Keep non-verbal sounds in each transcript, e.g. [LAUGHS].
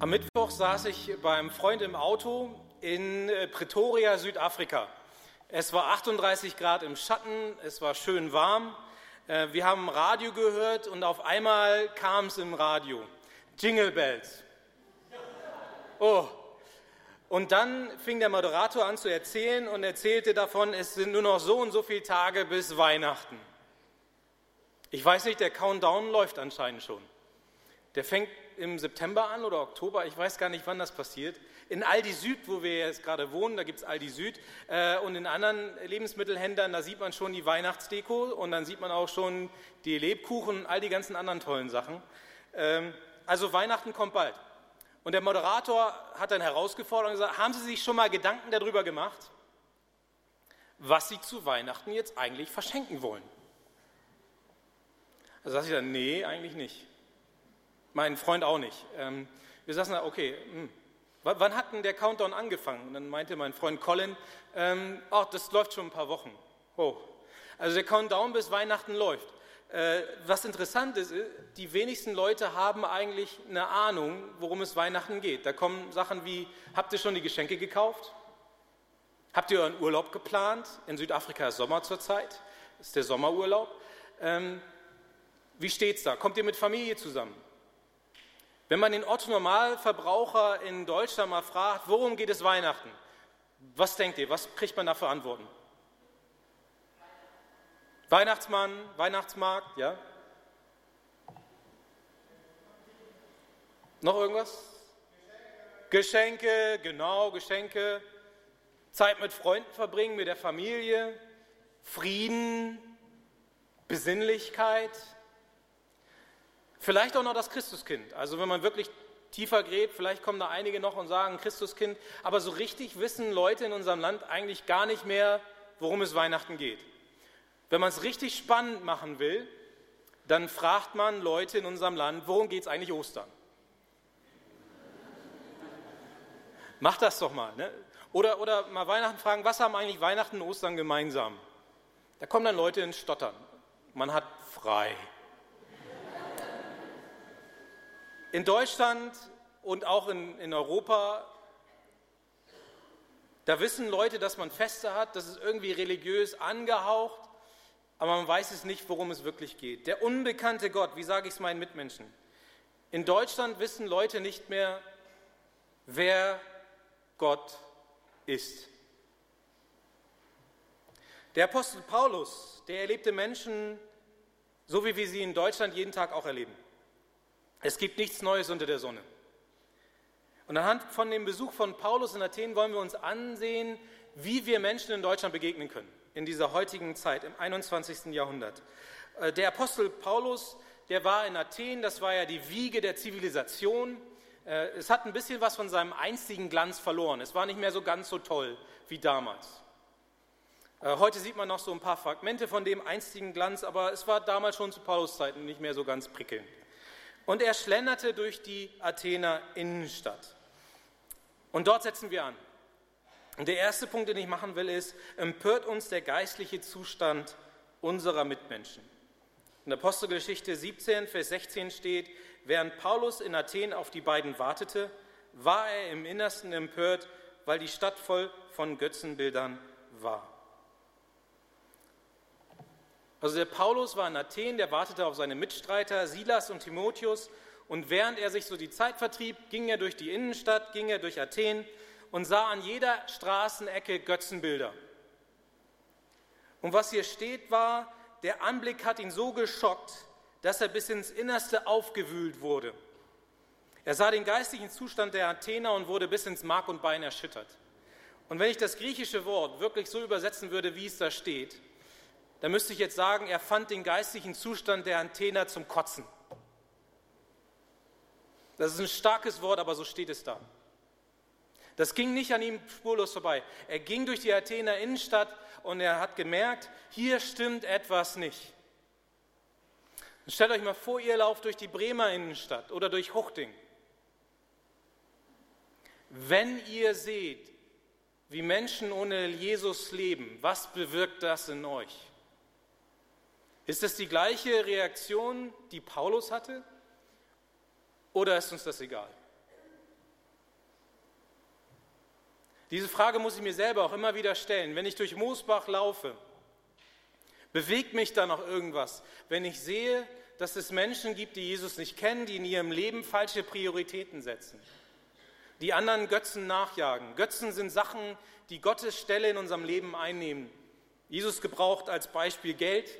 Am Mittwoch saß ich beim Freund im Auto in äh, Pretoria, Südafrika. Es war 38 Grad im Schatten, es war schön warm. Äh, wir haben Radio gehört und auf einmal kam es im Radio. Jingle Bells. Oh. Und dann fing der Moderator an zu erzählen und erzählte davon, es sind nur noch so und so viele Tage bis Weihnachten. Ich weiß nicht, der Countdown läuft anscheinend schon. Der fängt im September an oder Oktober, ich weiß gar nicht, wann das passiert. In Aldi Süd, wo wir jetzt gerade wohnen, da gibt es Aldi Süd äh, und in anderen Lebensmittelhändlern, da sieht man schon die Weihnachtsdeko und dann sieht man auch schon die Lebkuchen und all die ganzen anderen tollen Sachen. Ähm, also Weihnachten kommt bald. Und der Moderator hat dann herausgefordert und gesagt, haben Sie sich schon mal Gedanken darüber gemacht, was Sie zu Weihnachten jetzt eigentlich verschenken wollen? Also sagte ich dann, nee, eigentlich nicht. Mein Freund auch nicht. Ähm, wir saßen da, okay, hm, wann hat denn der Countdown angefangen? Und dann meinte mein Freund Colin, ähm, oh, das läuft schon ein paar Wochen. Oh. Also der Countdown bis Weihnachten läuft. Äh, was interessant ist, die wenigsten Leute haben eigentlich eine Ahnung, worum es Weihnachten geht. Da kommen Sachen wie, habt ihr schon die Geschenke gekauft? Habt ihr euren Urlaub geplant? In Südafrika ist Sommer zurzeit, ist der Sommerurlaub. Ähm, wie steht's da? Kommt ihr mit Familie zusammen? Wenn man den Otto-Normalverbraucher in Deutschland mal fragt, worum geht es Weihnachten? Was denkt ihr? Was kriegt man da für Antworten? Weihnachtsmann, Weihnachtsmarkt, ja? Noch irgendwas? Geschenke. Geschenke, genau, Geschenke. Zeit mit Freunden verbringen, mit der Familie. Frieden, Besinnlichkeit. Vielleicht auch noch das Christuskind. Also wenn man wirklich tiefer gräbt, vielleicht kommen da einige noch und sagen Christuskind, aber so richtig wissen Leute in unserem Land eigentlich gar nicht mehr, worum es Weihnachten geht. Wenn man es richtig spannend machen will, dann fragt man Leute in unserem Land, worum geht es eigentlich Ostern? Macht das doch mal. Ne? Oder, oder mal Weihnachten fragen, was haben eigentlich Weihnachten und Ostern gemeinsam? Da kommen dann Leute ins Stottern. Man hat frei. In Deutschland und auch in, in Europa, da wissen Leute, dass man Feste hat, das ist irgendwie religiös angehaucht, aber man weiß es nicht, worum es wirklich geht. Der unbekannte Gott, wie sage ich es meinen Mitmenschen? In Deutschland wissen Leute nicht mehr, wer Gott ist. Der Apostel Paulus, der erlebte Menschen so, wie wir sie in Deutschland jeden Tag auch erleben. Es gibt nichts Neues unter der Sonne. Und anhand von dem Besuch von Paulus in Athen wollen wir uns ansehen, wie wir Menschen in Deutschland begegnen können, in dieser heutigen Zeit, im 21. Jahrhundert. Äh, der Apostel Paulus, der war in Athen, das war ja die Wiege der Zivilisation. Äh, es hat ein bisschen was von seinem einstigen Glanz verloren. Es war nicht mehr so ganz so toll wie damals. Äh, heute sieht man noch so ein paar Fragmente von dem einstigen Glanz, aber es war damals schon zu Paulus Zeiten nicht mehr so ganz prickelnd. Und er schlenderte durch die Athener Innenstadt. Und dort setzen wir an. Und der erste Punkt, den ich machen will, ist, empört uns der geistliche Zustand unserer Mitmenschen. In der Apostelgeschichte 17, Vers 16 steht, während Paulus in Athen auf die beiden wartete, war er im Innersten empört, weil die Stadt voll von Götzenbildern war. Also der Paulus war in Athen, der wartete auf seine Mitstreiter Silas und Timotheus und während er sich so die Zeit vertrieb, ging er durch die Innenstadt, ging er durch Athen und sah an jeder Straßenecke Götzenbilder. Und was hier steht war, der Anblick hat ihn so geschockt, dass er bis ins Innerste aufgewühlt wurde. Er sah den geistlichen Zustand der Athener und wurde bis ins Mark und Bein erschüttert. Und wenn ich das griechische Wort wirklich so übersetzen würde, wie es da steht, da müsste ich jetzt sagen, er fand den geistlichen Zustand der Antener zum Kotzen. Das ist ein starkes Wort, aber so steht es da. Das ging nicht an ihm spurlos vorbei. Er ging durch die Athener Innenstadt und er hat gemerkt, hier stimmt etwas nicht. Und stellt euch mal vor, ihr lauft durch die Bremer Innenstadt oder durch Huchting. Wenn ihr seht, wie Menschen ohne Jesus leben, was bewirkt das in euch? Ist das die gleiche Reaktion, die Paulus hatte? Oder ist uns das egal? Diese Frage muss ich mir selber auch immer wieder stellen. Wenn ich durch Moosbach laufe, bewegt mich da noch irgendwas? Wenn ich sehe, dass es Menschen gibt, die Jesus nicht kennen, die in ihrem Leben falsche Prioritäten setzen, die anderen Götzen nachjagen. Götzen sind Sachen, die Gottes Stelle in unserem Leben einnehmen. Jesus gebraucht als Beispiel Geld.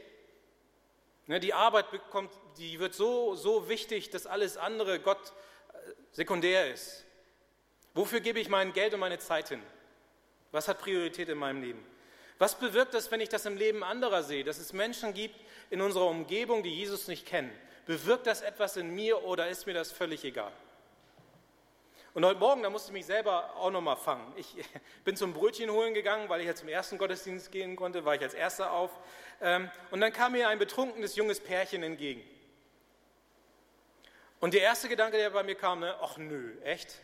Ne, die Arbeit bekommt, die wird so, so wichtig, dass alles andere Gott äh, sekundär ist. Wofür gebe ich mein Geld und meine Zeit hin? Was hat Priorität in meinem Leben? Was bewirkt das, wenn ich das im Leben anderer sehe, dass es Menschen gibt in unserer Umgebung, die Jesus nicht kennen? Bewirkt das etwas in mir oder ist mir das völlig egal? Und heute Morgen, da musste ich mich selber auch nochmal fangen. Ich [LAUGHS] bin zum Brötchen holen gegangen, weil ich ja zum ersten Gottesdienst gehen konnte, war ich als Erster auf. Ähm, und dann kam mir ein betrunkenes junges Pärchen entgegen. Und der erste Gedanke, der bei mir kam, ne, ach nö, echt?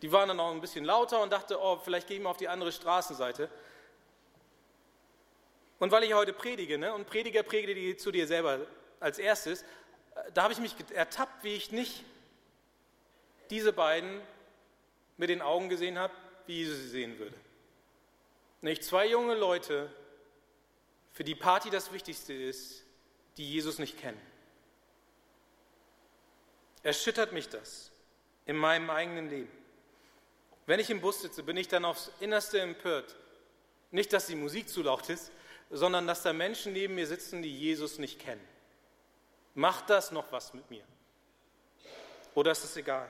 Die waren dann auch ein bisschen lauter und dachte, oh, vielleicht gehe ich mal auf die andere Straßenseite. Und weil ich heute predige, ne, und Prediger predige zu dir selber als erstes, äh, da habe ich mich ertappt, wie ich nicht diese beiden mit den Augen gesehen habe, wie Jesus sie sehen würde. Nicht zwei junge Leute, für die Party das Wichtigste ist, die Jesus nicht kennen. Erschüttert mich das in meinem eigenen Leben. Wenn ich im Bus sitze, bin ich dann aufs Innerste empört. Nicht, dass die Musik zu laut ist, sondern dass da Menschen neben mir sitzen, die Jesus nicht kennen. Macht das noch was mit mir? Oder ist es egal?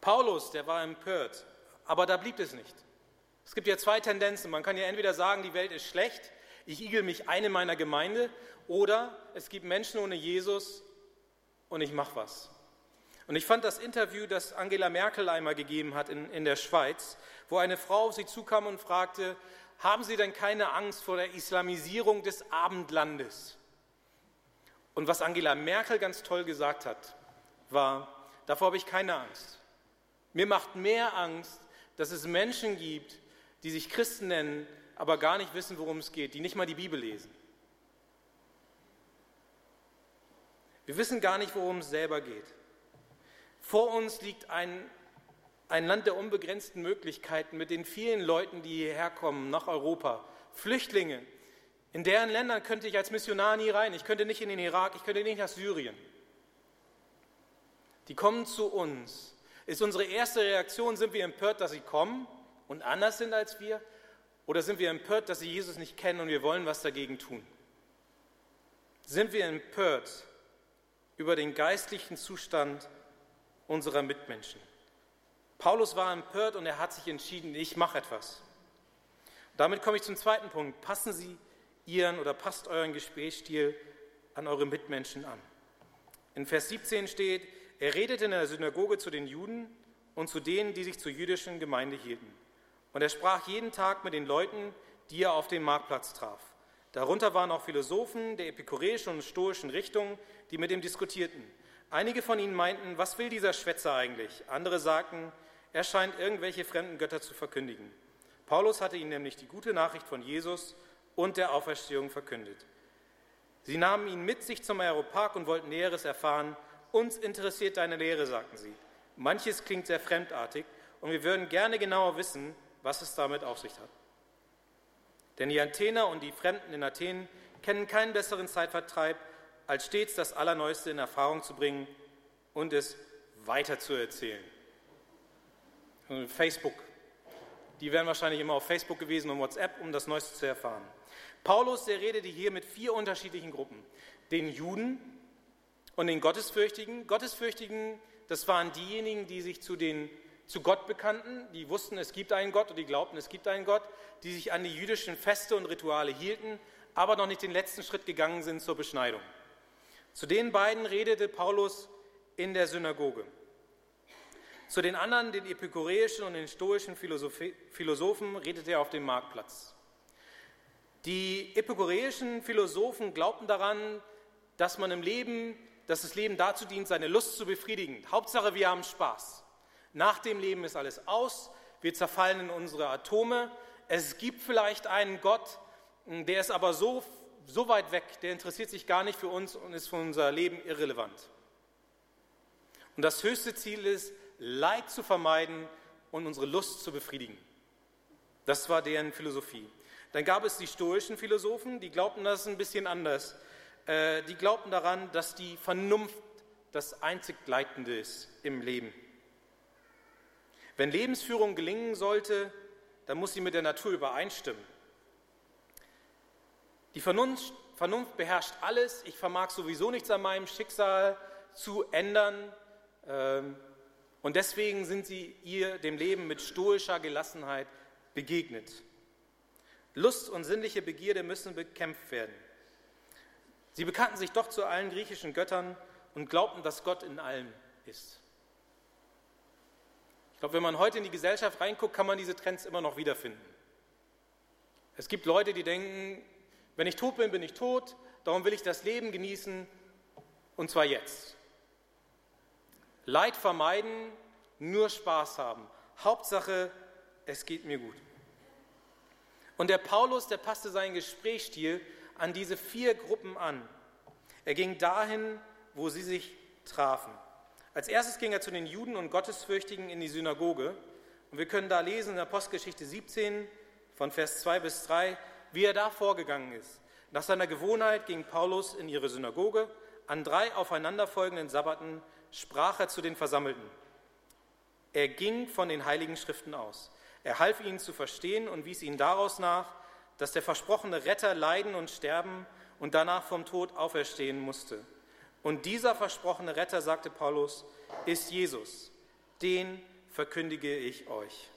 Paulus, der war empört, aber da blieb es nicht. Es gibt ja zwei Tendenzen. Man kann ja entweder sagen, die Welt ist schlecht, ich igel mich ein in meiner Gemeinde, oder es gibt Menschen ohne Jesus und ich mache was. Und ich fand das Interview, das Angela Merkel einmal gegeben hat in, in der Schweiz, wo eine Frau auf sie zukam und fragte, haben Sie denn keine Angst vor der Islamisierung des Abendlandes? Und was Angela Merkel ganz toll gesagt hat, war, davor habe ich keine Angst. Mir macht mehr Angst, dass es Menschen gibt, die sich Christen nennen, aber gar nicht wissen, worum es geht, die nicht mal die Bibel lesen. Wir wissen gar nicht, worum es selber geht. Vor uns liegt ein, ein Land der unbegrenzten Möglichkeiten mit den vielen Leuten, die hierher kommen nach Europa, Flüchtlinge. In deren Ländern könnte ich als Missionar nie rein. Ich könnte nicht in den Irak, ich könnte nicht nach Syrien. Die kommen zu uns ist unsere erste Reaktion, sind wir empört, dass sie kommen und anders sind als wir? Oder sind wir empört, dass sie Jesus nicht kennen und wir wollen was dagegen tun? Sind wir empört über den geistlichen Zustand unserer Mitmenschen? Paulus war empört und er hat sich entschieden, ich mache etwas. Damit komme ich zum zweiten Punkt. Passen Sie Ihren oder passt euren Gesprächsstil an eure Mitmenschen an. In Vers 17 steht, er redete in der Synagoge zu den Juden und zu denen, die sich zur jüdischen Gemeinde hielten. Und er sprach jeden Tag mit den Leuten, die er auf dem Marktplatz traf. Darunter waren auch Philosophen der epikureischen und stoischen Richtung, die mit ihm diskutierten. Einige von ihnen meinten, was will dieser Schwätzer eigentlich? Andere sagten, er scheint irgendwelche fremden Götter zu verkündigen. Paulus hatte ihnen nämlich die gute Nachricht von Jesus und der Auferstehung verkündet. Sie nahmen ihn mit sich zum Aeropark und wollten Näheres erfahren, uns interessiert deine Lehre, sagten sie. Manches klingt sehr fremdartig und wir würden gerne genauer wissen, was es damit auf sich hat. Denn die Athener und die Fremden in Athen kennen keinen besseren Zeitvertreib, als stets das Allerneueste in Erfahrung zu bringen und es weiterzuerzählen. Facebook. Die wären wahrscheinlich immer auf Facebook gewesen und WhatsApp, um das Neueste zu erfahren. Paulus, der redete hier mit vier unterschiedlichen Gruppen. Den Juden, und den Gottesfürchtigen. Gottesfürchtigen, das waren diejenigen, die sich zu, den, zu Gott bekannten, die wussten, es gibt einen Gott und die glaubten, es gibt einen Gott, die sich an die jüdischen Feste und Rituale hielten, aber noch nicht den letzten Schritt gegangen sind zur Beschneidung. Zu den beiden redete Paulus in der Synagoge. Zu den anderen, den epikureischen und den stoischen Philosophen, redete er auf dem Marktplatz. Die epikureischen Philosophen glaubten daran, dass man im Leben dass das Leben dazu dient, seine Lust zu befriedigen. Hauptsache, wir haben Spaß. Nach dem Leben ist alles aus, wir zerfallen in unsere Atome. Es gibt vielleicht einen Gott, der ist aber so, so weit weg, der interessiert sich gar nicht für uns und ist für unser Leben irrelevant. Und das höchste Ziel ist, Leid zu vermeiden und unsere Lust zu befriedigen. Das war deren Philosophie. Dann gab es die stoischen Philosophen, die glaubten das ein bisschen anders. Äh, die glaubten daran, dass die Vernunft das einzig Leitende ist im Leben. Wenn Lebensführung gelingen sollte, dann muss sie mit der Natur übereinstimmen. Die Vernunft, Vernunft beherrscht alles. Ich vermag sowieso nichts an meinem Schicksal zu ändern. Ähm, und deswegen sind sie ihr dem Leben mit stoischer Gelassenheit begegnet. Lust und sinnliche Begierde müssen bekämpft werden. Sie bekannten sich doch zu allen griechischen Göttern und glaubten, dass Gott in allem ist. Ich glaube, wenn man heute in die Gesellschaft reinguckt, kann man diese Trends immer noch wiederfinden. Es gibt Leute, die denken, wenn ich tot bin, bin ich tot, darum will ich das Leben genießen und zwar jetzt. Leid vermeiden, nur Spaß haben. Hauptsache, es geht mir gut. Und der Paulus, der passte seinen Gesprächsstil an diese vier Gruppen an. Er ging dahin, wo sie sich trafen. Als erstes ging er zu den Juden und Gottesfürchtigen in die Synagoge. Und wir können da lesen in der Postgeschichte 17 von Vers 2 bis 3, wie er da vorgegangen ist. Nach seiner Gewohnheit ging Paulus in ihre Synagoge. An drei aufeinanderfolgenden Sabbaten sprach er zu den Versammelten. Er ging von den heiligen Schriften aus. Er half ihnen zu verstehen und wies ihnen daraus nach, dass der versprochene Retter leiden und sterben und danach vom Tod auferstehen musste. Und dieser versprochene Retter, sagte Paulus, ist Jesus. Den verkündige ich euch.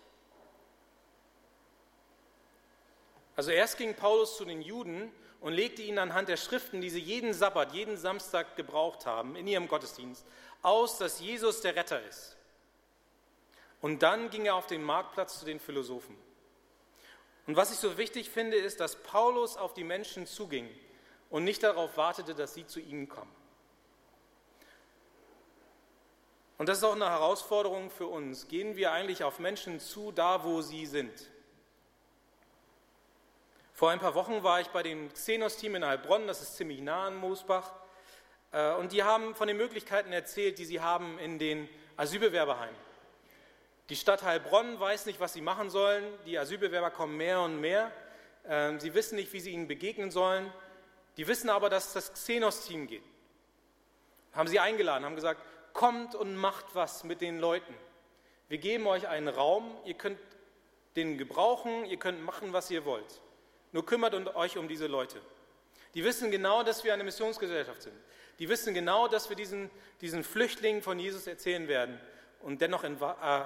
Also erst ging Paulus zu den Juden und legte ihnen anhand der Schriften, die sie jeden Sabbat, jeden Samstag gebraucht haben in ihrem Gottesdienst, aus, dass Jesus der Retter ist. Und dann ging er auf den Marktplatz zu den Philosophen. Und was ich so wichtig finde, ist, dass Paulus auf die Menschen zuging und nicht darauf wartete, dass sie zu ihm kommen. Und das ist auch eine Herausforderung für uns. Gehen wir eigentlich auf Menschen zu, da wo sie sind? Vor ein paar Wochen war ich bei dem Xenos-Team in Heilbronn, das ist ziemlich nah an Moosbach, äh, und die haben von den Möglichkeiten erzählt, die sie haben in den Asylbewerberheimen. Die Stadt Heilbronn weiß nicht, was sie machen sollen. Die Asylbewerber kommen mehr und mehr. Ähm, sie wissen nicht, wie sie ihnen begegnen sollen. Die wissen aber, dass das Xenos-Team geht. Haben sie eingeladen, haben gesagt, kommt und macht was mit den Leuten. Wir geben euch einen Raum, ihr könnt den gebrauchen, ihr könnt machen, was ihr wollt. Nur kümmert euch um diese Leute. Die wissen genau, dass wir eine Missionsgesellschaft sind. Die wissen genau, dass wir diesen, diesen Flüchtlingen von Jesus erzählen werden und dennoch in, äh,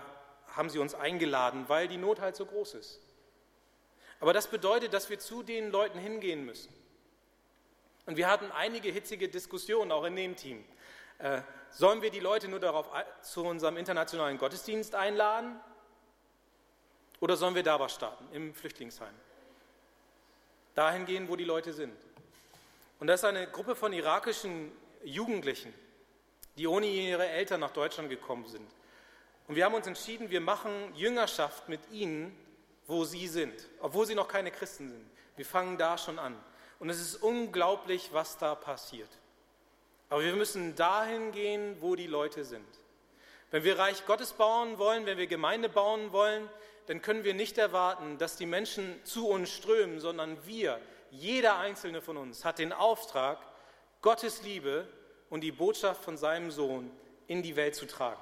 haben sie uns eingeladen, weil die Not halt so groß ist. Aber das bedeutet, dass wir zu den Leuten hingehen müssen. Und wir hatten einige hitzige Diskussionen auch in dem Team. Äh, sollen wir die Leute nur darauf zu unserem internationalen Gottesdienst einladen? Oder sollen wir da was starten, im Flüchtlingsheim? Dahin gehen, wo die Leute sind. Und das ist eine Gruppe von irakischen Jugendlichen, die ohne ihre Eltern nach Deutschland gekommen sind. Und wir haben uns entschieden, wir machen Jüngerschaft mit ihnen, wo sie sind, obwohl sie noch keine Christen sind. Wir fangen da schon an. Und es ist unglaublich, was da passiert. Aber wir müssen dahin gehen, wo die Leute sind. Wenn wir Reich Gottes bauen wollen, wenn wir Gemeinde bauen wollen, dann können wir nicht erwarten, dass die Menschen zu uns strömen, sondern wir, jeder einzelne von uns, hat den Auftrag, Gottes Liebe und die Botschaft von seinem Sohn in die Welt zu tragen.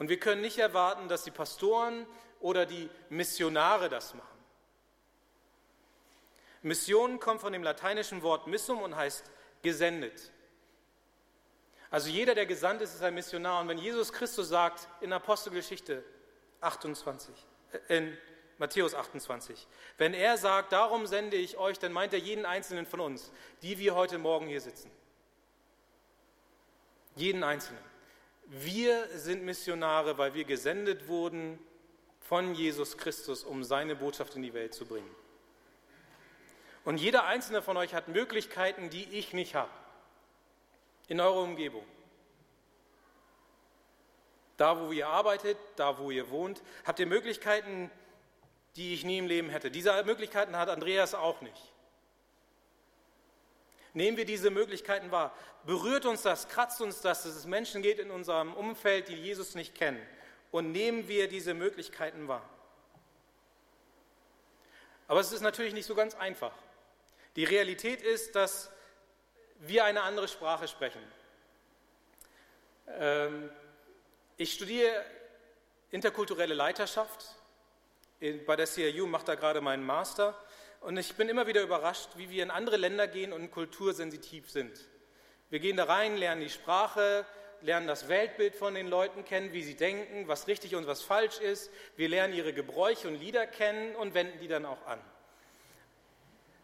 Und wir können nicht erwarten, dass die Pastoren oder die Missionare das machen. Mission kommt von dem lateinischen Wort missum und heißt gesendet. Also jeder, der gesandt ist, ist ein Missionar. Und wenn Jesus Christus sagt in Apostelgeschichte 28, äh, in Matthäus 28, wenn er sagt, darum sende ich euch, dann meint er jeden einzelnen von uns, die wir heute Morgen hier sitzen. Jeden einzelnen. Wir sind Missionare, weil wir gesendet wurden von Jesus Christus, um seine Botschaft in die Welt zu bringen. Und jeder einzelne von euch hat Möglichkeiten, die ich nicht habe, in eurer Umgebung. Da, wo ihr arbeitet, da, wo ihr wohnt, habt ihr Möglichkeiten, die ich nie im Leben hätte. Diese Möglichkeiten hat Andreas auch nicht. Nehmen wir diese Möglichkeiten wahr. Berührt uns das, kratzt uns das, dass es Menschen geht in unserem Umfeld, die Jesus nicht kennen. Und nehmen wir diese Möglichkeiten wahr. Aber es ist natürlich nicht so ganz einfach. Die Realität ist, dass wir eine andere Sprache sprechen. Ähm, ich studiere interkulturelle Leiterschaft bei der CRU, mache da gerade meinen Master und ich bin immer wieder überrascht, wie wir in andere Länder gehen und kultursensitiv sind. Wir gehen da rein, lernen die Sprache, lernen das Weltbild von den Leuten kennen, wie sie denken, was richtig und was falsch ist. Wir lernen ihre Gebräuche und Lieder kennen und wenden die dann auch an.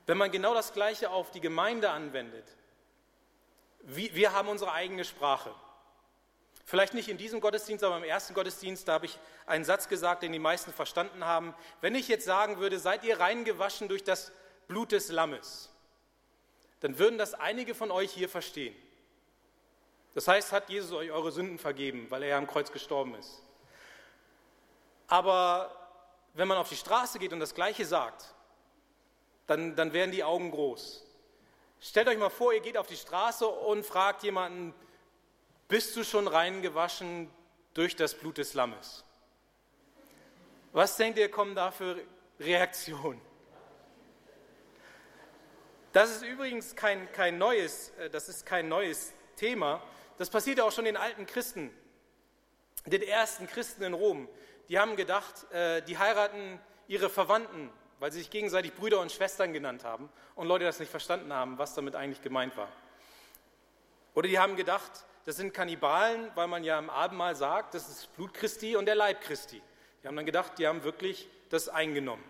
Wenn man genau das Gleiche auf die Gemeinde anwendet, wir haben unsere eigene Sprache. Vielleicht nicht in diesem Gottesdienst, aber im ersten Gottesdienst, da habe ich einen Satz gesagt, den die meisten verstanden haben. Wenn ich jetzt sagen würde, seid ihr reingewaschen durch das Blut des Lammes, dann würden das einige von euch hier verstehen. Das heißt, hat Jesus euch eure Sünden vergeben, weil er ja am Kreuz gestorben ist. Aber wenn man auf die Straße geht und das Gleiche sagt, dann, dann werden die Augen groß. Stellt euch mal vor, ihr geht auf die Straße und fragt jemanden, bist du schon reingewaschen durch das Blut des Lammes? Was denkt ihr, kommen da für Reaktionen? Das ist übrigens kein, kein, neues, äh, das ist kein neues Thema. Das passierte auch schon den alten Christen, den ersten Christen in Rom. Die haben gedacht, äh, die heiraten ihre Verwandten, weil sie sich gegenseitig Brüder und Schwestern genannt haben und Leute das nicht verstanden haben, was damit eigentlich gemeint war. Oder die haben gedacht, das sind Kannibalen, weil man ja im Abendmahl sagt, das ist Blut Christi und der Leib Christi. Die haben dann gedacht, die haben wirklich das eingenommen.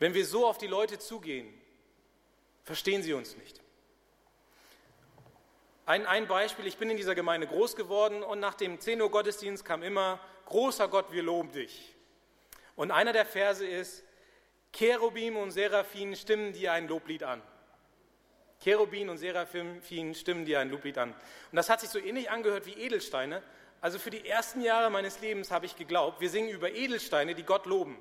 Wenn wir so auf die Leute zugehen, verstehen sie uns nicht. Ein, ein Beispiel, ich bin in dieser Gemeinde groß geworden und nach dem 10 Uhr Gottesdienst kam immer, großer Gott, wir loben dich. Und einer der Verse ist, Cherubim und Seraphim stimmen dir ein Loblied an. Cherubin und Seraphim stimmen dir ein Loblied an. Und das hat sich so ähnlich angehört wie Edelsteine. Also für die ersten Jahre meines Lebens habe ich geglaubt, wir singen über Edelsteine, die Gott loben.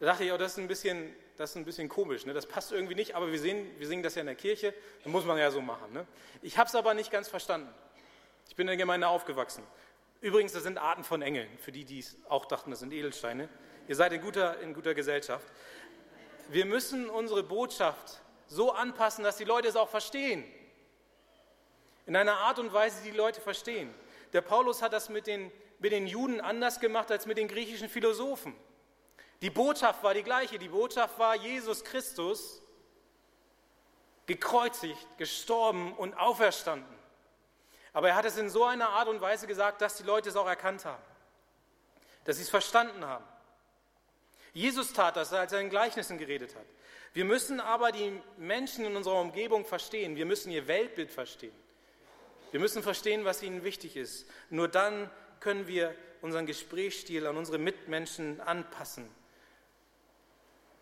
Da dachte ich, oh, das ist ein bisschen, das ist ein bisschen komisch, ne? das passt irgendwie nicht, aber wir singen, wir singen das ja in der Kirche, dann muss man ja so machen. Ne? Ich habe es aber nicht ganz verstanden. Ich bin in der Gemeinde aufgewachsen. Übrigens, das sind Arten von Engeln, für die, die auch dachten, das sind Edelsteine. Ihr seid in guter, in guter Gesellschaft. Wir müssen unsere Botschaft so anpassen, dass die Leute es auch verstehen. In einer Art und Weise, die die Leute verstehen. Der Paulus hat das mit den, mit den Juden anders gemacht als mit den griechischen Philosophen. Die Botschaft war die gleiche. Die Botschaft war Jesus Christus, gekreuzigt, gestorben und auferstanden. Aber er hat es in so einer Art und Weise gesagt, dass die Leute es auch erkannt haben, dass sie es verstanden haben. Jesus tat das, als er in Gleichnissen geredet hat. Wir müssen aber die Menschen in unserer Umgebung verstehen. Wir müssen ihr Weltbild verstehen. Wir müssen verstehen, was ihnen wichtig ist. Nur dann können wir unseren Gesprächsstil an unsere Mitmenschen anpassen,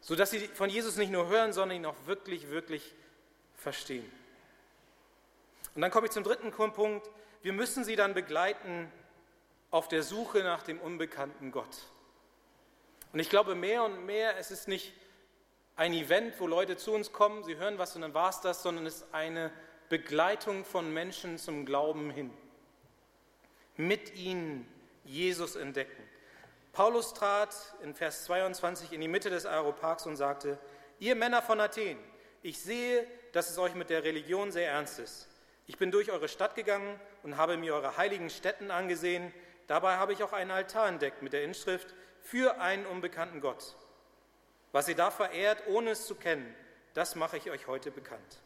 sodass sie von Jesus nicht nur hören, sondern ihn auch wirklich, wirklich verstehen. Und dann komme ich zum dritten Punkt. Wir müssen sie dann begleiten auf der Suche nach dem unbekannten Gott. Und ich glaube mehr und mehr, es ist nicht ein Event, wo Leute zu uns kommen, sie hören was und dann war es das, sondern es ist eine Begleitung von Menschen zum Glauben hin. Mit ihnen Jesus entdecken. Paulus trat in Vers 22 in die Mitte des Aeroparks und sagte, ihr Männer von Athen, ich sehe, dass es euch mit der Religion sehr ernst ist. Ich bin durch eure Stadt gegangen und habe mir eure heiligen Stätten angesehen. Dabei habe ich auch einen Altar entdeckt mit der Inschrift für einen unbekannten Gott. Was ihr da verehrt, ohne es zu kennen, das mache ich euch heute bekannt.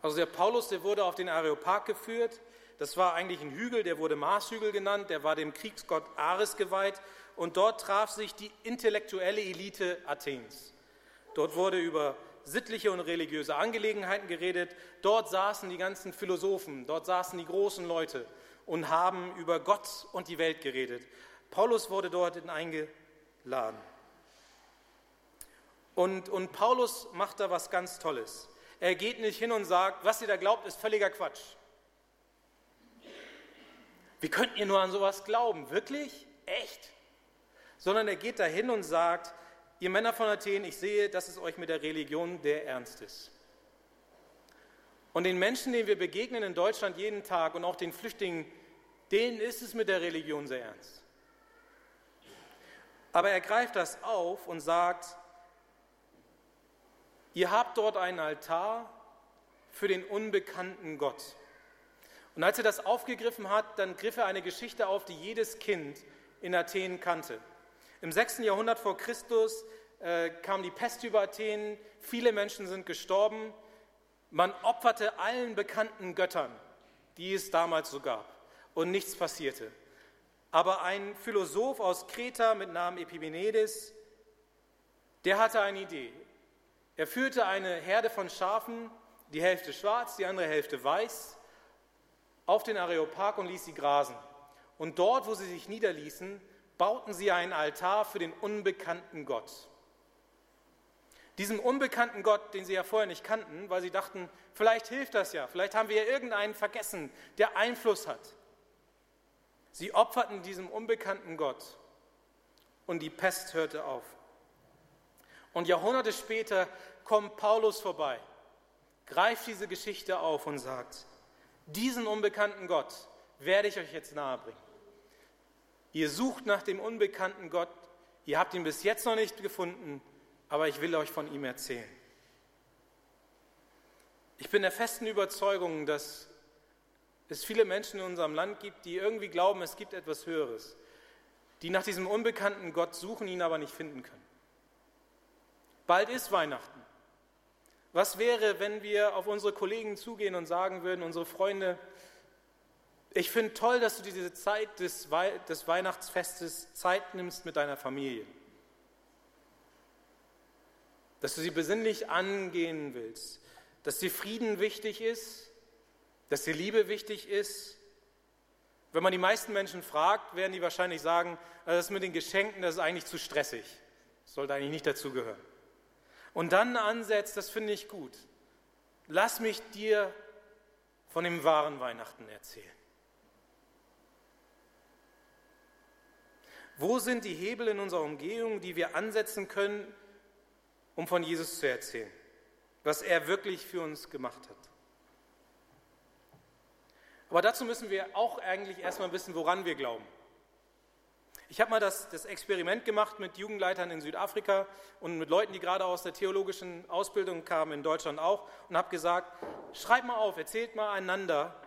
Also der Paulus, der wurde auf den Areopag geführt. Das war eigentlich ein Hügel, der wurde Marshügel genannt, der war dem Kriegsgott Ares geweiht. Und dort traf sich die intellektuelle Elite Athens. Dort wurde über sittliche und religiöse Angelegenheiten geredet. Dort saßen die ganzen Philosophen, dort saßen die großen Leute und haben über Gott und die Welt geredet. Paulus wurde dort eingeladen. Und, und Paulus macht da was ganz Tolles. Er geht nicht hin und sagt, was ihr da glaubt, ist völliger Quatsch. Wie könnt ihr nur an sowas glauben? Wirklich? Echt? Sondern er geht da hin und sagt, ihr Männer von Athen, ich sehe, dass es euch mit der Religion der Ernst ist. Und den Menschen, denen wir begegnen in Deutschland jeden Tag und auch den Flüchtlingen, denen ist es mit der Religion sehr ernst. Aber er greift das auf und sagt, ihr habt dort einen Altar für den unbekannten Gott. Und als er das aufgegriffen hat, dann griff er eine Geschichte auf, die jedes Kind in Athen kannte. Im 6. Jahrhundert vor Christus äh, kam die Pest über Athen, viele Menschen sind gestorben, man opferte allen bekannten Göttern, die es damals so gab, und nichts passierte. Aber ein Philosoph aus Kreta mit Namen Epimenides, der hatte eine Idee. Er führte eine Herde von Schafen, die Hälfte schwarz, die andere Hälfte weiß, auf den Areopag und ließ sie grasen. Und dort, wo sie sich niederließen, bauten sie einen Altar für den unbekannten Gott. Diesem unbekannten Gott, den sie ja vorher nicht kannten, weil sie dachten, vielleicht hilft das ja, vielleicht haben wir ja irgendeinen vergessen, der Einfluss hat. Sie opferten diesem unbekannten Gott und die Pest hörte auf. Und Jahrhunderte später kommt Paulus vorbei, greift diese Geschichte auf und sagt, diesen unbekannten Gott werde ich euch jetzt nahebringen. Ihr sucht nach dem unbekannten Gott, ihr habt ihn bis jetzt noch nicht gefunden, aber ich will euch von ihm erzählen. Ich bin der festen Überzeugung, dass es viele Menschen in unserem Land gibt, die irgendwie glauben, es gibt etwas Höheres, die nach diesem unbekannten Gott suchen, ihn aber nicht finden können. Bald ist Weihnachten. Was wäre, wenn wir auf unsere Kollegen zugehen und sagen würden, unsere Freunde, ich finde toll, dass du diese Zeit des, We des Weihnachtsfestes Zeit nimmst mit deiner Familie. Dass du sie besinnlich angehen willst. Dass dir Frieden wichtig ist. Dass dir Liebe wichtig ist. Wenn man die meisten Menschen fragt, werden die wahrscheinlich sagen, also das mit den Geschenken, das ist eigentlich zu stressig. Das sollte eigentlich nicht dazugehören und dann ansetzt, das finde ich gut. Lass mich dir von dem wahren Weihnachten erzählen. Wo sind die Hebel in unserer Umgehung, die wir ansetzen können, um von Jesus zu erzählen, was er wirklich für uns gemacht hat? Aber dazu müssen wir auch eigentlich erstmal wissen, woran wir glauben. Ich habe mal das, das, Experiment gemacht mit Jugendleitern in Südafrika und mit Leuten, die gerade aus der theologischen Ausbildung kamen, in Deutschland auch, und habe gesagt, schreibt mal auf, erzählt mal einander,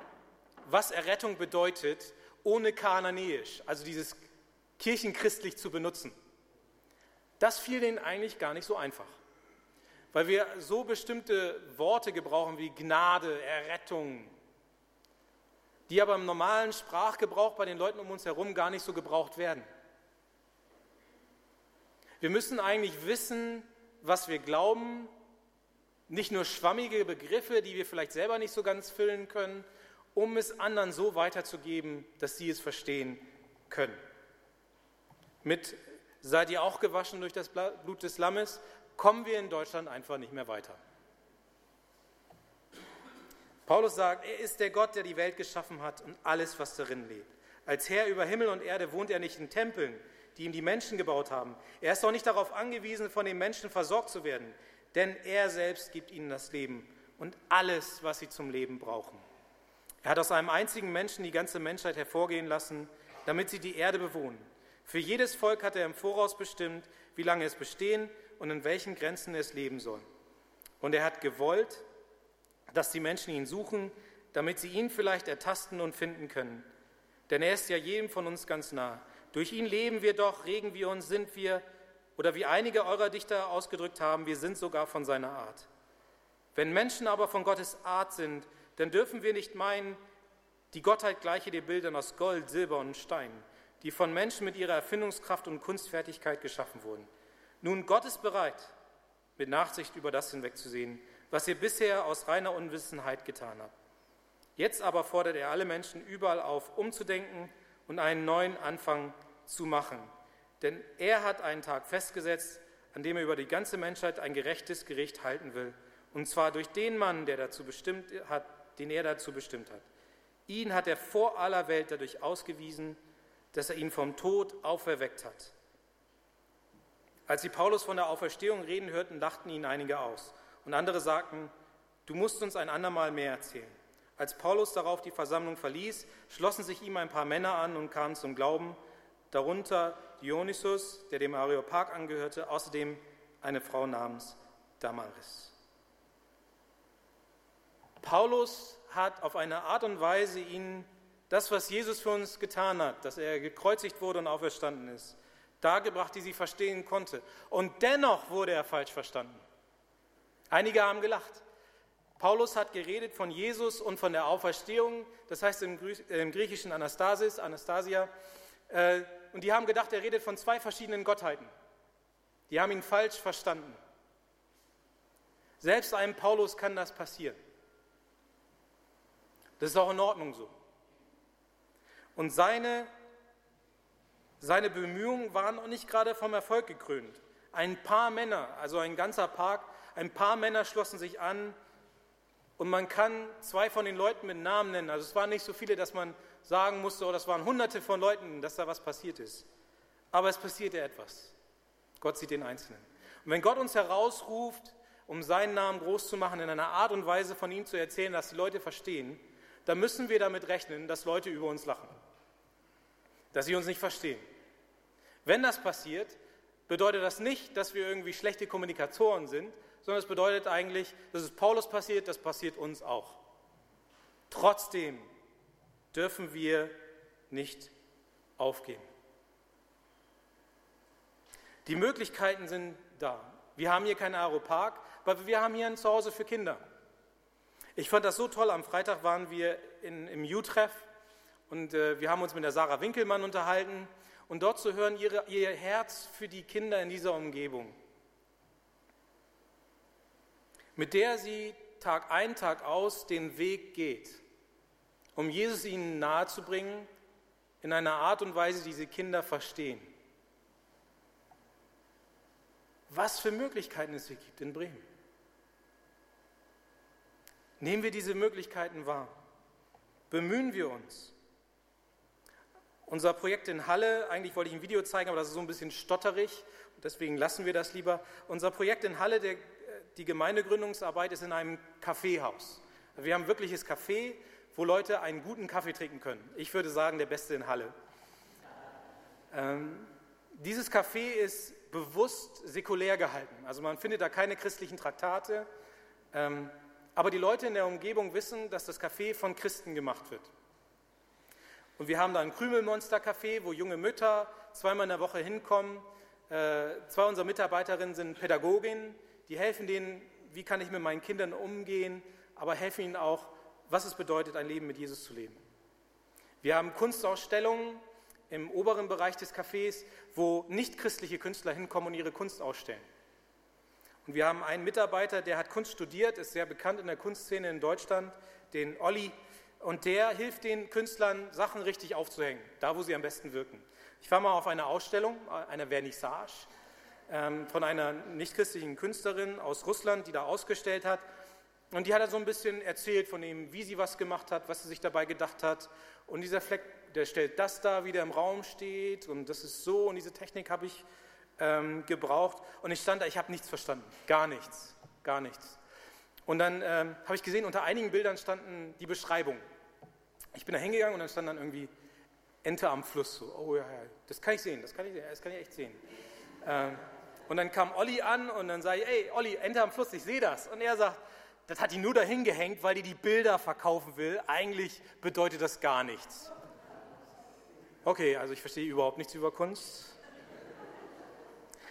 was Errettung bedeutet, ohne Kananäisch, also dieses kirchenchristlich zu benutzen. Das fiel denen eigentlich gar nicht so einfach, weil wir so bestimmte Worte gebrauchen wie Gnade, Errettung, die aber im normalen Sprachgebrauch bei den Leuten um uns herum gar nicht so gebraucht werden. Wir müssen eigentlich wissen, was wir glauben, nicht nur schwammige Begriffe, die wir vielleicht selber nicht so ganz füllen können, um es anderen so weiterzugeben, dass sie es verstehen können. Mit seid ihr auch gewaschen durch das Blut des Lammes, kommen wir in Deutschland einfach nicht mehr weiter. Paulus sagt, er ist der Gott, der die Welt geschaffen hat und alles, was darin lebt. Als Herr über Himmel und Erde wohnt er nicht in Tempeln, die ihm die Menschen gebaut haben. Er ist doch nicht darauf angewiesen, von den Menschen versorgt zu werden, denn er selbst gibt ihnen das Leben und alles, was sie zum Leben brauchen. Er hat aus einem einzigen Menschen die ganze Menschheit hervorgehen lassen, damit sie die Erde bewohnen. Für jedes Volk hat er im Voraus bestimmt, wie lange es bestehen und in welchen Grenzen es leben soll. Und er hat gewollt, dass die Menschen ihn suchen, damit sie ihn vielleicht ertasten und finden können. Denn er ist ja jedem von uns ganz nah. Durch ihn leben wir doch, regen wir uns, sind wir, oder wie einige eurer Dichter ausgedrückt haben, wir sind sogar von seiner Art. Wenn Menschen aber von Gottes Art sind, dann dürfen wir nicht meinen, die Gottheit gleiche den Bildern aus Gold, Silber und Stein, die von Menschen mit ihrer Erfindungskraft und Kunstfertigkeit geschaffen wurden. Nun, Gott ist bereit, mit Nachsicht über das hinwegzusehen, was ihr bisher aus reiner Unwissenheit getan habt. Jetzt aber fordert er alle Menschen überall auf, umzudenken und einen neuen Anfang zu machen. Denn er hat einen Tag festgesetzt, an dem er über die ganze Menschheit ein gerechtes Gericht halten will. Und zwar durch den Mann, der dazu bestimmt hat, den er dazu bestimmt hat. Ihn hat er vor aller Welt dadurch ausgewiesen, dass er ihn vom Tod auferweckt hat. Als sie Paulus von der Auferstehung reden hörten, lachten ihn einige aus. Und andere sagten, du musst uns ein andermal mehr erzählen. Als Paulus darauf die Versammlung verließ, schlossen sich ihm ein paar Männer an und kamen zum Glauben, darunter Dionysus, der dem Areopag angehörte, außerdem eine Frau namens Damaris. Paulus hat auf eine Art und Weise ihnen das, was Jesus für uns getan hat, dass er gekreuzigt wurde und auferstanden ist, dargebracht, die sie verstehen konnte. Und dennoch wurde er falsch verstanden. Einige haben gelacht. Paulus hat geredet von Jesus und von der Auferstehung, das heißt im, Griechischen Anastasis, Anastasia. Äh, und die haben gedacht, er redet von zwei verschiedenen Gottheiten. Die haben ihn falsch verstanden. Selbst einem Paulus kann das passieren. Das ist auch in Ordnung so. Und seine, seine Bemühungen waren auch nicht gerade vom Erfolg gekrönt. Ein paar Männer, also ein ganzer Park, ein paar Männer schlossen sich an und man kann zwei von den Leuten mit Namen nennen. Also es waren nicht so viele, dass man sagen musste, oh, das waren hunderte von Leuten, dass da was passiert ist. Aber es passierte etwas. Gott sieht den Einzelnen. Und wenn Gott uns herausruft, um seinen Namen groß zu machen, in einer Art und Weise von ihm zu erzählen, dass die Leute verstehen, dann müssen wir damit rechnen, dass Leute über uns lachen, dass sie uns nicht verstehen. Wenn das passiert, bedeutet das nicht, dass wir irgendwie schlechte Kommunikatoren sind, sondern es bedeutet eigentlich, dass es Paulus passiert, das passiert uns auch. Trotzdem dürfen wir nicht aufgeben. Die Möglichkeiten sind da. Wir haben hier keinen Aeropark, aber wir haben hier ein Zuhause für Kinder. Ich fand das so toll. Am Freitag waren wir in, im U-Treff und äh, wir haben uns mit der Sarah Winkelmann unterhalten und dort zu hören, ihre, ihr Herz für die Kinder in dieser Umgebung, mit der sie Tag ein, Tag aus den Weg geht, um Jesus ihnen nahezubringen, in einer Art und Weise, die diese Kinder verstehen. Was für Möglichkeiten es hier gibt in Bremen. Nehmen wir diese Möglichkeiten wahr. Bemühen wir uns. Unser Projekt in Halle, eigentlich wollte ich ein Video zeigen, aber das ist so ein bisschen stotterig, deswegen lassen wir das lieber. Unser Projekt in Halle, der, die Gemeindegründungsarbeit, ist in einem Kaffeehaus. Wir haben wirkliches Café, wo Leute einen guten Kaffee trinken können. Ich würde sagen, der beste in Halle. Ähm, dieses Café ist bewusst säkulär gehalten. Also man findet da keine christlichen Traktate. Ähm, aber die Leute in der Umgebung wissen, dass das Café von Christen gemacht wird. Und wir haben da ein Krümelmonster-Café, wo junge Mütter zweimal in der Woche hinkommen. Äh, zwei unserer Mitarbeiterinnen sind Pädagoginnen, die helfen denen, wie kann ich mit meinen Kindern umgehen, aber helfen ihnen auch, was es bedeutet, ein Leben mit Jesus zu leben. Wir haben Kunstausstellungen im oberen Bereich des Cafés, wo nicht christliche Künstler hinkommen und ihre Kunst ausstellen. Und wir haben einen Mitarbeiter, der hat Kunst studiert, ist sehr bekannt in der Kunstszene in Deutschland, den Olli. Und der hilft den Künstlern, Sachen richtig aufzuhängen, da wo sie am besten wirken. Ich war mal auf einer Ausstellung, einer Vernissage von einer nichtchristlichen Künstlerin aus Russland, die da ausgestellt hat. Und die hat er so ein bisschen erzählt von ihm, wie sie was gemacht hat, was sie sich dabei gedacht hat. Und dieser Fleck, der stellt das da, wie der im Raum steht. Und das ist so. Und diese Technik habe ich ähm, gebraucht und ich stand da, ich habe nichts verstanden, gar nichts, gar nichts. Und dann ähm, habe ich gesehen, unter einigen Bildern standen die Beschreibungen. Ich bin da hingegangen und dann stand dann irgendwie Ente am Fluss. So, oh ja, ja, das kann ich sehen, das kann ich, das kann ich echt sehen. Ähm, und dann kam Olli an und dann sage ich, ey, Olli, Ente am Fluss, ich sehe das. Und er sagt, das hat die nur dahin gehängt, weil die die Bilder verkaufen will. Eigentlich bedeutet das gar nichts. Okay, also ich verstehe überhaupt nichts über Kunst.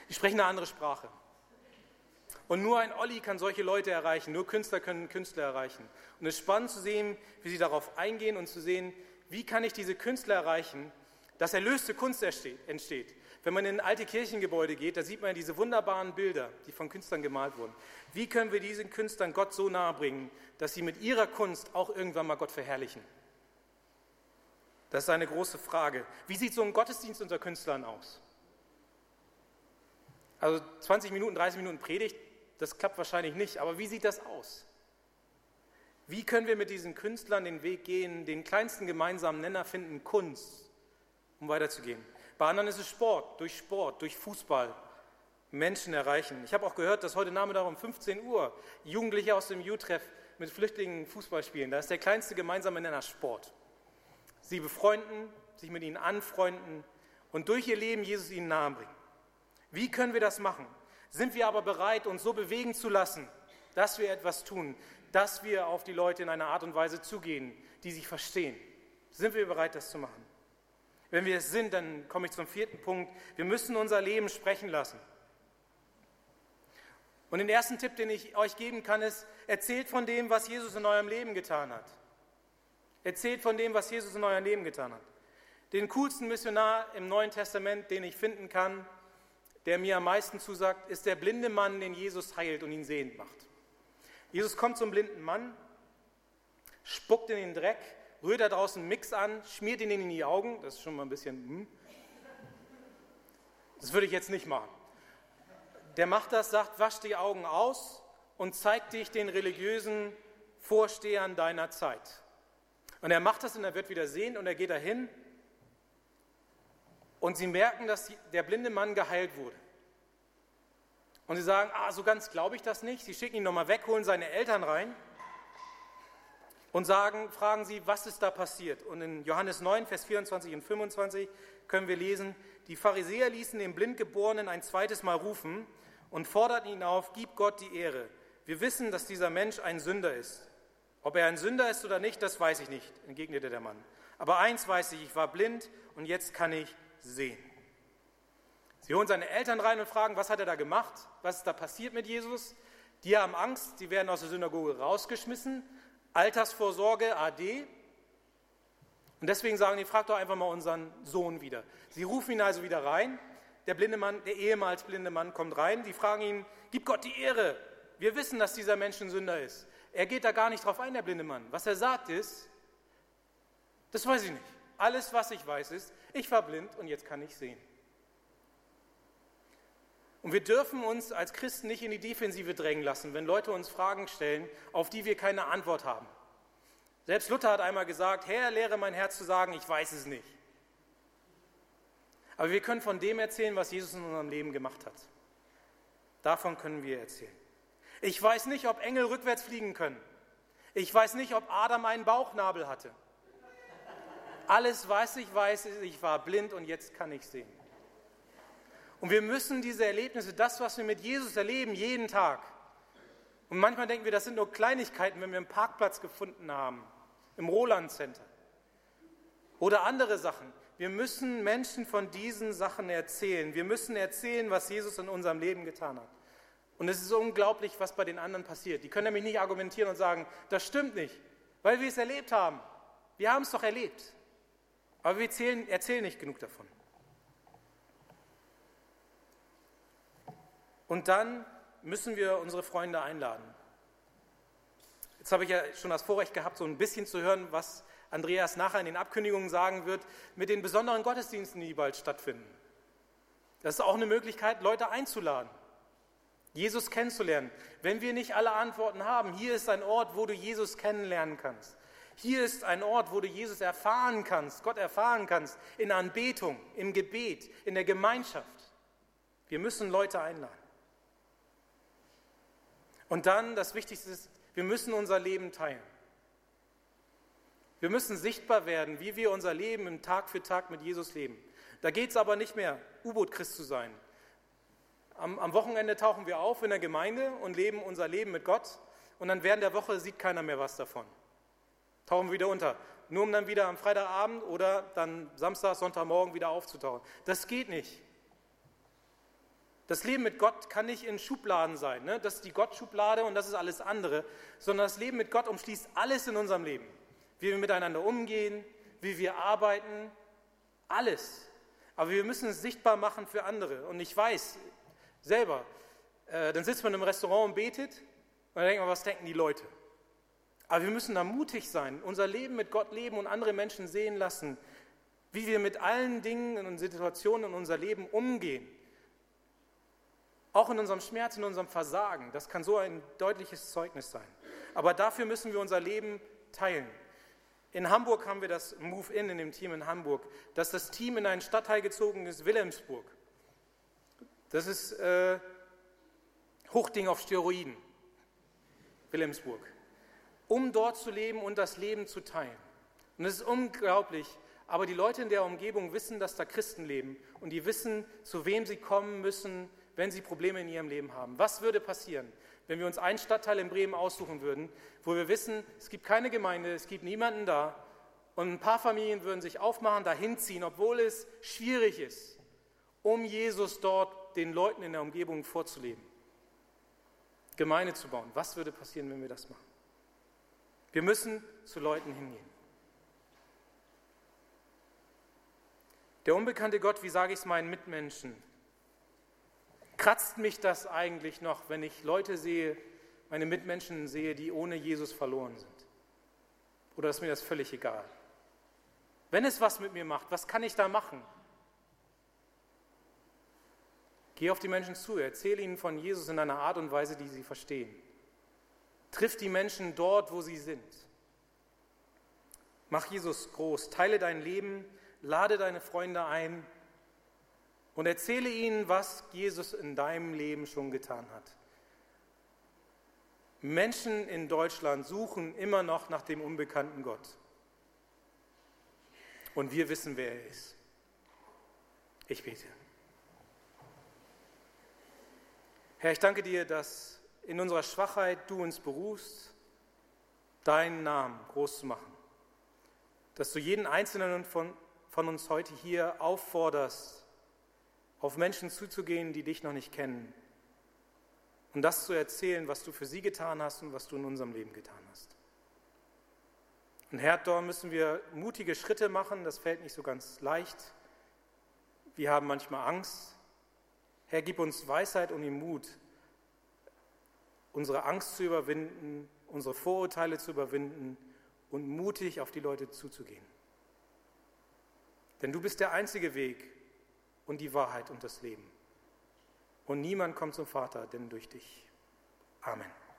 Die sprechen eine andere Sprache. Und nur ein Olli kann solche Leute erreichen, nur Künstler können Künstler erreichen. Und es ist spannend zu sehen, wie sie darauf eingehen und zu sehen, wie kann ich diese Künstler erreichen, dass erlöste Kunst entsteht. Wenn man in alte Kirchengebäude geht, da sieht man diese wunderbaren Bilder, die von Künstlern gemalt wurden. Wie können wir diesen Künstlern Gott so nahe bringen, dass sie mit ihrer Kunst auch irgendwann mal Gott verherrlichen? Das ist eine große Frage. Wie sieht so ein Gottesdienst unter Künstlern aus? Also 20 Minuten, 30 Minuten Predigt, das klappt wahrscheinlich nicht, aber wie sieht das aus? Wie können wir mit diesen Künstlern den Weg gehen, den kleinsten gemeinsamen Nenner finden, Kunst, um weiterzugehen? Bei anderen ist es Sport, durch Sport, durch Fußball. Menschen erreichen. Ich habe auch gehört, dass heute Nachmittag um 15 Uhr Jugendliche aus dem U-Treff mit Flüchtlingen Fußball spielen. Da ist der kleinste gemeinsame Nenner Sport. Sie befreunden, sich mit ihnen anfreunden und durch ihr Leben Jesus ihnen nahebringen. Wie können wir das machen? Sind wir aber bereit, uns so bewegen zu lassen, dass wir etwas tun, dass wir auf die Leute in einer Art und Weise zugehen, die sie verstehen? Sind wir bereit, das zu machen? Wenn wir es sind, dann komme ich zum vierten Punkt. Wir müssen unser Leben sprechen lassen. Und den ersten Tipp, den ich euch geben kann, ist, erzählt von dem, was Jesus in eurem Leben getan hat. Erzählt von dem, was Jesus in eurem Leben getan hat. Den coolsten Missionar im Neuen Testament, den ich finden kann, der mir am meisten zusagt, ist der blinde Mann, den Jesus heilt und ihn sehend macht. Jesus kommt zum blinden Mann, spuckt in den Dreck, rührt da draußen einen Mix an, schmiert ihn in die Augen, das ist schon mal ein bisschen, hm. das würde ich jetzt nicht machen der macht das, sagt, wasch die Augen aus und zeig dich den religiösen Vorstehern deiner Zeit. Und er macht das und er wird wieder sehen und er geht dahin und sie merken, dass der blinde Mann geheilt wurde. Und sie sagen, ah, so ganz glaube ich das nicht. Sie schicken ihn nochmal weg, holen seine Eltern rein und sagen, fragen sie, was ist da passiert? Und in Johannes 9, Vers 24 und 25 können wir lesen, die Pharisäer ließen den Blindgeborenen ein zweites Mal rufen und forderten ihn auf, gib Gott die Ehre. Wir wissen, dass dieser Mensch ein Sünder ist. Ob er ein Sünder ist oder nicht, das weiß ich nicht, entgegnete der Mann. Aber eins weiß ich, ich war blind und jetzt kann ich sehen. Sie holen seine Eltern rein und fragen, was hat er da gemacht? Was ist da passiert mit Jesus? Die haben Angst, die werden aus der Synagoge rausgeschmissen. Altersvorsorge, AD. Und deswegen sagen die, frag doch einfach mal unseren Sohn wieder. Sie rufen ihn also wieder rein der blinde Mann, der ehemals blinde Mann kommt rein. Die fragen ihn, gib Gott die Ehre. Wir wissen, dass dieser Mensch ein Sünder ist. Er geht da gar nicht drauf ein, der blinde Mann. Was er sagt ist, das weiß ich nicht. Alles, was ich weiß, ist, ich war blind und jetzt kann ich sehen. Und wir dürfen uns als Christen nicht in die Defensive drängen lassen, wenn Leute uns Fragen stellen, auf die wir keine Antwort haben. Selbst Luther hat einmal gesagt, Herr, lehre mein Herz zu sagen, ich weiß es nicht. Aber wir können von dem erzählen, was Jesus in unserem Leben gemacht hat. Davon können wir erzählen. Ich weiß nicht, ob Engel rückwärts fliegen können. Ich weiß nicht, ob Adam einen Bauchnabel hatte. Alles, was ich weiß, ist, ich war blind und jetzt kann ich sehen. Und wir müssen diese Erlebnisse, das, was wir mit Jesus erleben, jeden Tag. Und manchmal denken wir, das sind nur Kleinigkeiten, wenn wir einen Parkplatz gefunden haben, im Roland Center. Oder andere Sachen. Wir müssen Menschen von diesen Sachen erzählen. Wir müssen erzählen, was Jesus in unserem Leben getan hat. Und es ist unglaublich, was bei den anderen passiert. Die können nämlich nicht argumentieren und sagen, das stimmt nicht, weil wir es erlebt haben. Wir haben es doch erlebt. Aber wir erzählen, erzählen nicht genug davon. Und dann müssen wir unsere Freunde einladen. Jetzt habe ich ja schon das Vorrecht gehabt, so ein bisschen zu hören, was Andreas nachher in den Abkündigungen sagen wird, mit den besonderen Gottesdiensten, die bald stattfinden. Das ist auch eine Möglichkeit, Leute einzuladen, Jesus kennenzulernen. Wenn wir nicht alle Antworten haben, hier ist ein Ort, wo du Jesus kennenlernen kannst. Hier ist ein Ort, wo du Jesus erfahren kannst, Gott erfahren kannst, in Anbetung, im Gebet, in der Gemeinschaft. Wir müssen Leute einladen. Und dann, das Wichtigste ist, wir müssen unser Leben teilen. Wir müssen sichtbar werden, wie wir unser Leben im Tag für Tag mit Jesus leben. Da geht es aber nicht mehr, U-Boot-Christ zu sein. Am, am, Wochenende tauchen wir auf in der Gemeinde und leben unser Leben mit Gott und dann während der Woche sieht keiner mehr was davon. Tauchen wir wieder unter. Nur um dann wieder am Freitagabend oder dann Samstag, Sonntagmorgen wieder aufzutauchen. Das geht nicht. Das Leben mit Gott kann nicht in Schubladen sein. Ne? Das ist die Gott-Schublade und das ist alles andere, sondern das Leben mit Gott umschließt alles in unserem Leben wie wir miteinander umgehen, wie wir arbeiten, alles. Aber wir müssen es sichtbar machen für andere. Und ich weiß selber, äh, dann sitzt man im Restaurant und betet und dann denkt man, was denken die Leute? Aber wir müssen da mutig sein, unser Leben mit Gott leben und andere Menschen sehen lassen, wie wir mit allen Dingen und Situationen in unser Leben umgehen. Auch in unserem Schmerz, in unserem Versagen. Das kann so ein deutliches Zeugnis sein. Aber dafür müssen wir unser Leben teilen. In Hamburg haben wir das Move-In in dem Team in Hamburg, dass das Team in einen Stadtteil gezogen ist, Wilhelmsburg. Das ist äh, Hochding auf Steroiden, Wilhelmsburg, um dort zu leben und das Leben zu teilen. Und es ist unglaublich, aber die Leute in der Umgebung wissen, dass da Christen leben und die wissen, zu wem sie kommen müssen, wenn sie Probleme in ihrem Leben haben. Was würde passieren, wenn wir uns einen Stadtteil in Bremen aussuchen würden, wo wir wissen, es gibt keine Gemeinde, es gibt niemanden da und ein paar Familien würden sich aufmachen, dahin ziehen, obwohl es schwierig ist, um Jesus dort den Leuten in der Umgebung vorzuleben. Gemeinde zu bauen. Was würde passieren, wenn wir das machen? Wir müssen zu Leuten hingehen. Der unbekannte Gott, wie sage ich es meinen Mitmenschen? Kratzt mich das eigentlich noch, wenn ich Leute sehe, meine Mitmenschen sehe, die ohne Jesus verloren sind? Oder ist mir das völlig egal? Wenn es was mit mir macht, was kann ich da machen? Geh auf die Menschen zu, erzähle ihnen von Jesus in einer Art und Weise, die sie verstehen. Triff die Menschen dort, wo sie sind. Mach Jesus groß, teile dein Leben lade deine Freunde ein und erzähle ihnen, was Jesus in deinem Leben schon getan hat. Menschen in Deutschland suchen immer noch nach dem unbekannten Gott. Und wir wissen, wer er ist. Ich bete. Herr, ich danke dir, dass in unserer Schwachheit du uns berufst, deinen Namen groß zu machen. Dass du jeden Einzelnen von von uns heute hier aufforderst, auf Menschen zuzugehen, die dich noch nicht kennen. Und das zu erzählen, was du für sie getan hast und was du in unserem Leben getan hast. Und Herr, dort müssen wir mutige Schritte machen, das fällt nicht so ganz leicht. Wir haben manchmal Angst. Herr, gib uns Weisheit und den Mut, unsere Angst zu überwinden, unsere Vorurteile zu überwinden und mutig auf die Leute zuzugehen. Denn du bist der einzige Weg und die Wahrheit und das Leben. Und niemand kommt zum Vater, denn durch dich. Amen.